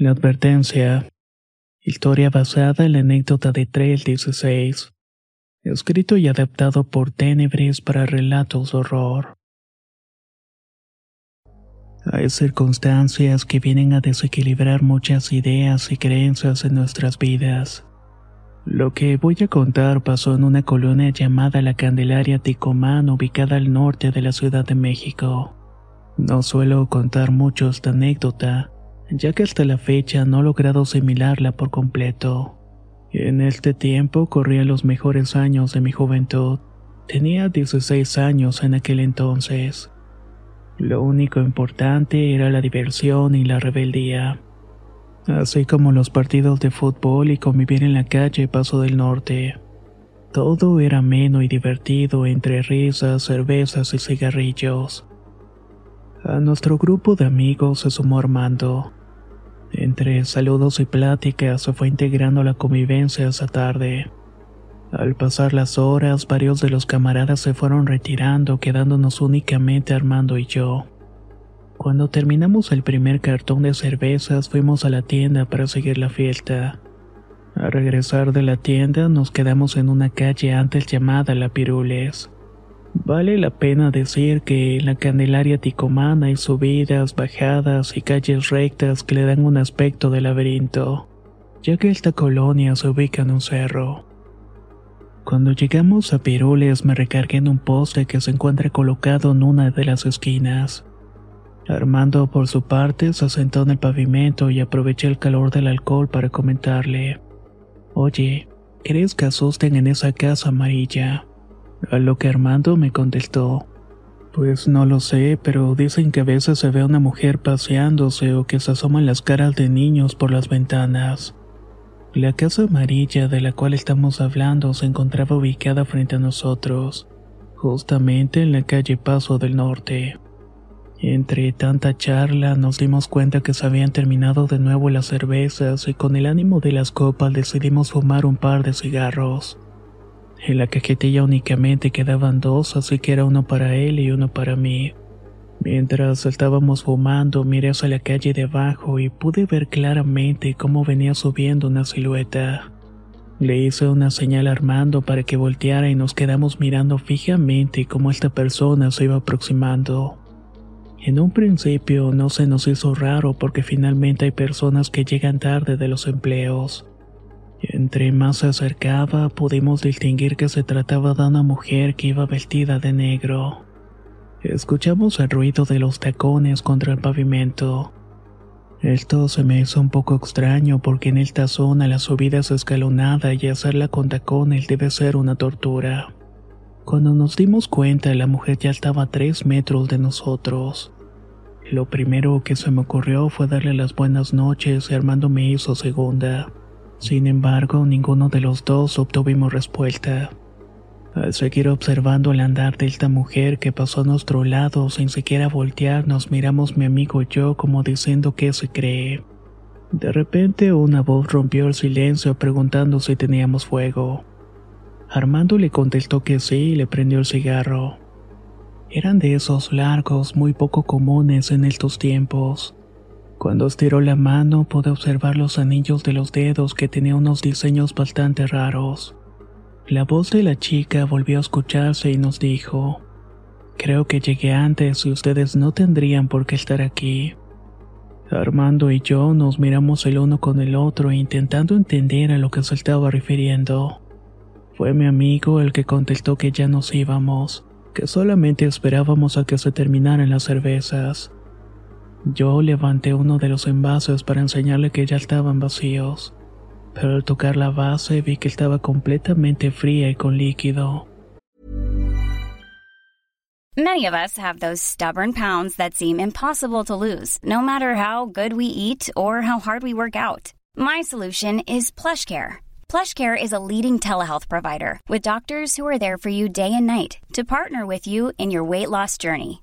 La advertencia. Historia basada en la anécdota de 316. Escrito y adaptado por Tenebris para relatos de horror. Hay circunstancias que vienen a desequilibrar muchas ideas y creencias en nuestras vidas. Lo que voy a contar pasó en una colonia llamada La Candelaria Ticomán, ubicada al norte de la Ciudad de México. No suelo contar mucho esta anécdota, ya que hasta la fecha no he logrado asimilarla por completo. En este tiempo corría los mejores años de mi juventud. Tenía 16 años en aquel entonces. Lo único importante era la diversión y la rebeldía. Así como los partidos de fútbol y convivir en la calle Paso del Norte. Todo era ameno y divertido entre risas, cervezas y cigarrillos. A nuestro grupo de amigos se sumó Armando. Entre saludos y pláticas se fue integrando la convivencia esa tarde. Al pasar las horas, varios de los camaradas se fueron retirando, quedándonos únicamente Armando y yo. Cuando terminamos el primer cartón de cervezas, fuimos a la tienda para seguir la fiesta. Al regresar de la tienda, nos quedamos en una calle antes llamada La Pirules. Vale la pena decir que la Candelaria Ticomana hay subidas, bajadas y calles rectas que le dan un aspecto de laberinto, ya que esta colonia se ubica en un cerro. Cuando llegamos a Pirules me recargué en un poste que se encuentra colocado en una de las esquinas. Armando por su parte se sentó en el pavimento y aproveché el calor del alcohol para comentarle. Oye, ¿crees que asusten en esa casa amarilla? A lo que Armando me contestó. Pues no lo sé, pero dicen que a veces se ve una mujer paseándose o que se asoman las caras de niños por las ventanas. La casa amarilla de la cual estamos hablando se encontraba ubicada frente a nosotros, justamente en la calle Paso del Norte. Entre tanta charla nos dimos cuenta que se habían terminado de nuevo las cervezas y con el ánimo de las copas decidimos fumar un par de cigarros. En la cajetilla únicamente quedaban dos, así que era uno para él y uno para mí. Mientras estábamos fumando, miré hacia la calle de abajo y pude ver claramente cómo venía subiendo una silueta. Le hice una señal a Armando para que volteara y nos quedamos mirando fijamente cómo esta persona se iba aproximando. En un principio no se nos hizo raro porque finalmente hay personas que llegan tarde de los empleos. Entre más se acercaba, pudimos distinguir que se trataba de una mujer que iba vestida de negro. Escuchamos el ruido de los tacones contra el pavimento. Esto se me hizo un poco extraño porque en esta zona la subida es escalonada y hacerla con tacones debe ser una tortura. Cuando nos dimos cuenta, la mujer ya estaba a tres metros de nosotros. Lo primero que se me ocurrió fue darle las buenas noches y Armando me hizo segunda. Sin embargo, ninguno de los dos obtuvimos respuesta. Al seguir observando el andar de esta mujer que pasó a nuestro lado sin siquiera voltear, nos miramos mi amigo y yo como diciendo que se cree. De repente una voz rompió el silencio preguntando si teníamos fuego. Armando le contestó que sí y le prendió el cigarro. Eran de esos largos muy poco comunes en estos tiempos. Cuando estiró la mano pude observar los anillos de los dedos que tenían unos diseños bastante raros. La voz de la chica volvió a escucharse y nos dijo, Creo que llegué antes y ustedes no tendrían por qué estar aquí. Armando y yo nos miramos el uno con el otro intentando entender a lo que se estaba refiriendo. Fue mi amigo el que contestó que ya nos íbamos, que solamente esperábamos a que se terminaran las cervezas. Yo levanté uno de los envases para enseñarle que ya estaban vacíos, pero al tocar la base vi que estaba completamente fría y con líquido. Many of us have those stubborn pounds that seem impossible to lose, no matter how good we eat or how hard we work out. My solution is PlushCare. PlushCare is a leading telehealth provider with doctors who are there for you day and night to partner with you in your weight loss journey.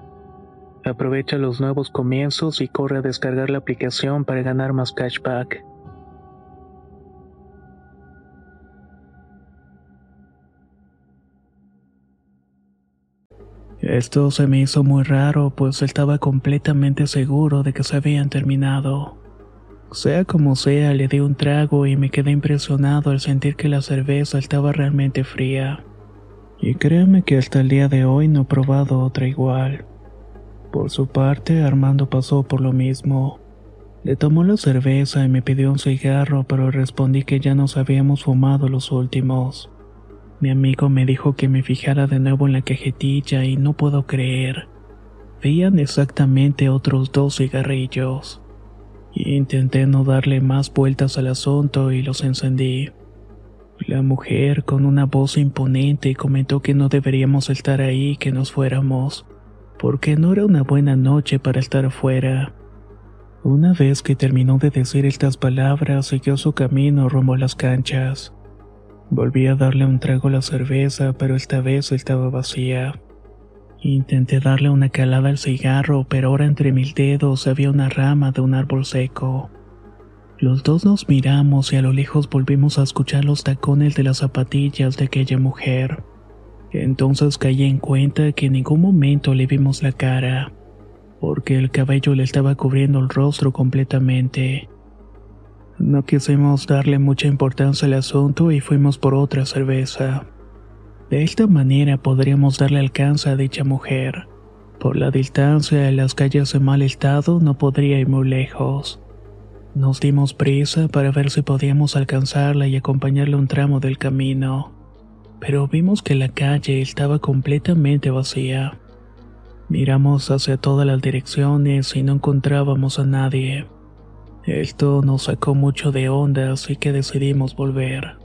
Aprovecha los nuevos comienzos y corre a descargar la aplicación para ganar más cashback. Esto se me hizo muy raro, pues estaba completamente seguro de que se habían terminado. Sea como sea, le di un trago y me quedé impresionado al sentir que la cerveza estaba realmente fría. Y créeme que hasta el día de hoy no he probado otra igual. Por su parte, Armando pasó por lo mismo. Le tomó la cerveza y me pidió un cigarro, pero respondí que ya nos habíamos fumado los últimos. Mi amigo me dijo que me fijara de nuevo en la cajetilla y no puedo creer. Veían exactamente otros dos cigarrillos. Intenté no darle más vueltas al asunto y los encendí. La mujer, con una voz imponente, comentó que no deberíamos estar ahí, que nos fuéramos, porque no era una buena noche para estar afuera. Una vez que terminó de decir estas palabras, siguió su camino rumbo a las canchas. Volví a darle un trago a la cerveza, pero esta vez estaba vacía. Intenté darle una calada al cigarro, pero ahora entre mis dedos había una rama de un árbol seco. Los dos nos miramos y a lo lejos volvimos a escuchar los tacones de las zapatillas de aquella mujer. Entonces caí en cuenta que en ningún momento le vimos la cara, porque el cabello le estaba cubriendo el rostro completamente. No quisimos darle mucha importancia al asunto y fuimos por otra cerveza. De esta manera podríamos darle alcance a dicha mujer. Por la distancia en las calles en mal estado no podría ir muy lejos. Nos dimos prisa para ver si podíamos alcanzarla y acompañarle un tramo del camino, pero vimos que la calle estaba completamente vacía. Miramos hacia todas las direcciones y no encontrábamos a nadie. Esto nos sacó mucho de onda, así que decidimos volver.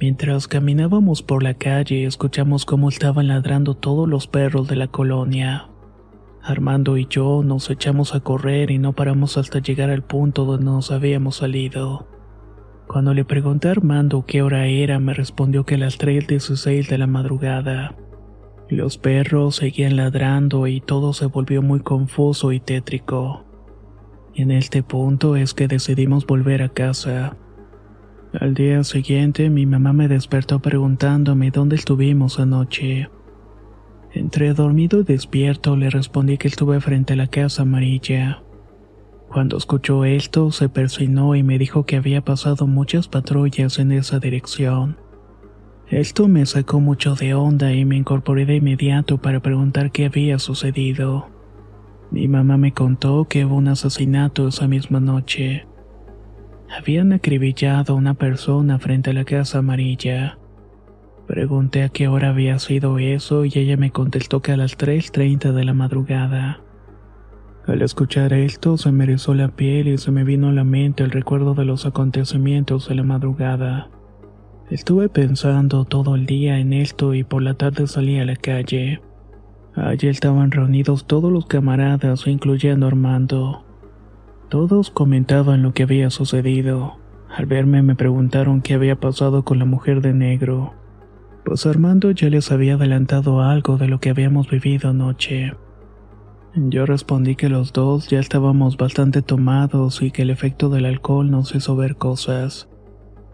Mientras caminábamos por la calle, escuchamos cómo estaban ladrando todos los perros de la colonia. Armando y yo nos echamos a correr y no paramos hasta llegar al punto donde nos habíamos salido. Cuando le pregunté a Armando qué hora era, me respondió que a las 3.16 de la madrugada. Los perros seguían ladrando y todo se volvió muy confuso y tétrico. En este punto es que decidimos volver a casa. Al día siguiente mi mamá me despertó preguntándome dónde estuvimos anoche. Entre dormido y despierto le respondí que estuve frente a la casa amarilla. Cuando escuchó esto se persinó y me dijo que había pasado muchas patrullas en esa dirección. Esto me sacó mucho de onda y me incorporé de inmediato para preguntar qué había sucedido. Mi mamá me contó que hubo un asesinato esa misma noche. Habían acribillado a una persona frente a la casa amarilla. Pregunté a qué hora había sido eso y ella me contestó que a las 3.30 de la madrugada. Al escuchar esto se me erizó la piel y se me vino a la mente el recuerdo de los acontecimientos de la madrugada. Estuve pensando todo el día en esto y por la tarde salí a la calle. Allí estaban reunidos todos los camaradas, incluyendo Armando. Todos comentaban lo que había sucedido. Al verme me preguntaron qué había pasado con la mujer de negro. Pues Armando ya les había adelantado algo de lo que habíamos vivido anoche. Yo respondí que los dos ya estábamos bastante tomados y que el efecto del alcohol nos hizo ver cosas.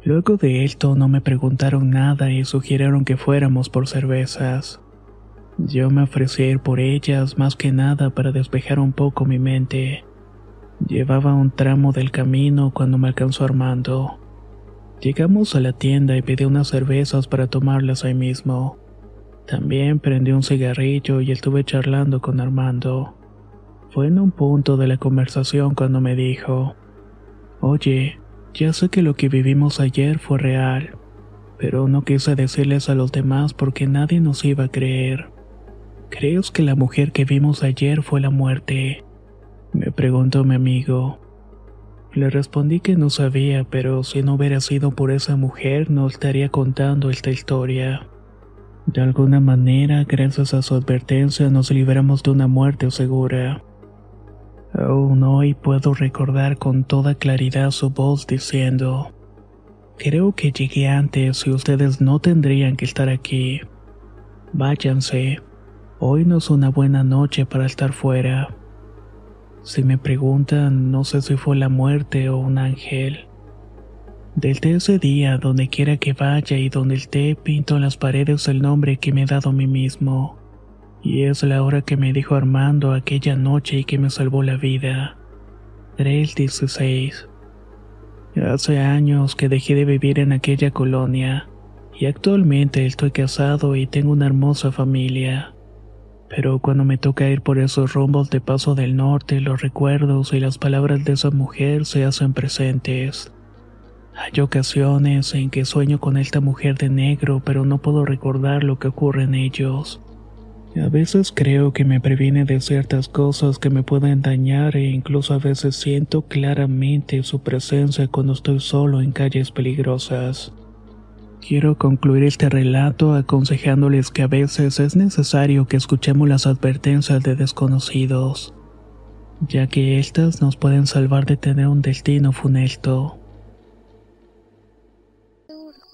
Luego de esto no me preguntaron nada y sugirieron que fuéramos por cervezas. Yo me ofrecí a ir por ellas más que nada para despejar un poco mi mente. Llevaba un tramo del camino cuando me alcanzó Armando. Llegamos a la tienda y pedí unas cervezas para tomarlas ahí mismo. También prendí un cigarrillo y estuve charlando con Armando. Fue en un punto de la conversación cuando me dijo, Oye, ya sé que lo que vivimos ayer fue real, pero no quise decirles a los demás porque nadie nos iba a creer. ¿Crees que la mujer que vimos ayer fue la muerte? Me preguntó mi amigo. Le respondí que no sabía, pero si no hubiera sido por esa mujer no estaría contando esta historia. De alguna manera, gracias a su advertencia, nos libramos de una muerte segura. Aún hoy puedo recordar con toda claridad su voz diciendo, Creo que llegué antes y ustedes no tendrían que estar aquí. Váyanse, hoy no es una buena noche para estar fuera. Si me preguntan, no sé si fue la muerte o un ángel. Desde ese día, donde quiera que vaya y donde esté, pinto en las paredes el nombre que me he dado a mí mismo. Y es la hora que me dijo Armando aquella noche y que me salvó la vida. 316. Hace años que dejé de vivir en aquella colonia y actualmente estoy casado y tengo una hermosa familia. Pero cuando me toca ir por esos rumbos de Paso del Norte, los recuerdos y las palabras de esa mujer se hacen presentes. Hay ocasiones en que sueño con esta mujer de negro, pero no puedo recordar lo que ocurre en ellos. A veces creo que me previene de ciertas cosas que me pueden dañar e incluso a veces siento claramente su presencia cuando estoy solo en calles peligrosas. Quiero concluir este relato aconsejándoles que a veces es necesario que escuchemos las advertencias de desconocidos, ya que éstas nos pueden salvar de tener un destino funesto.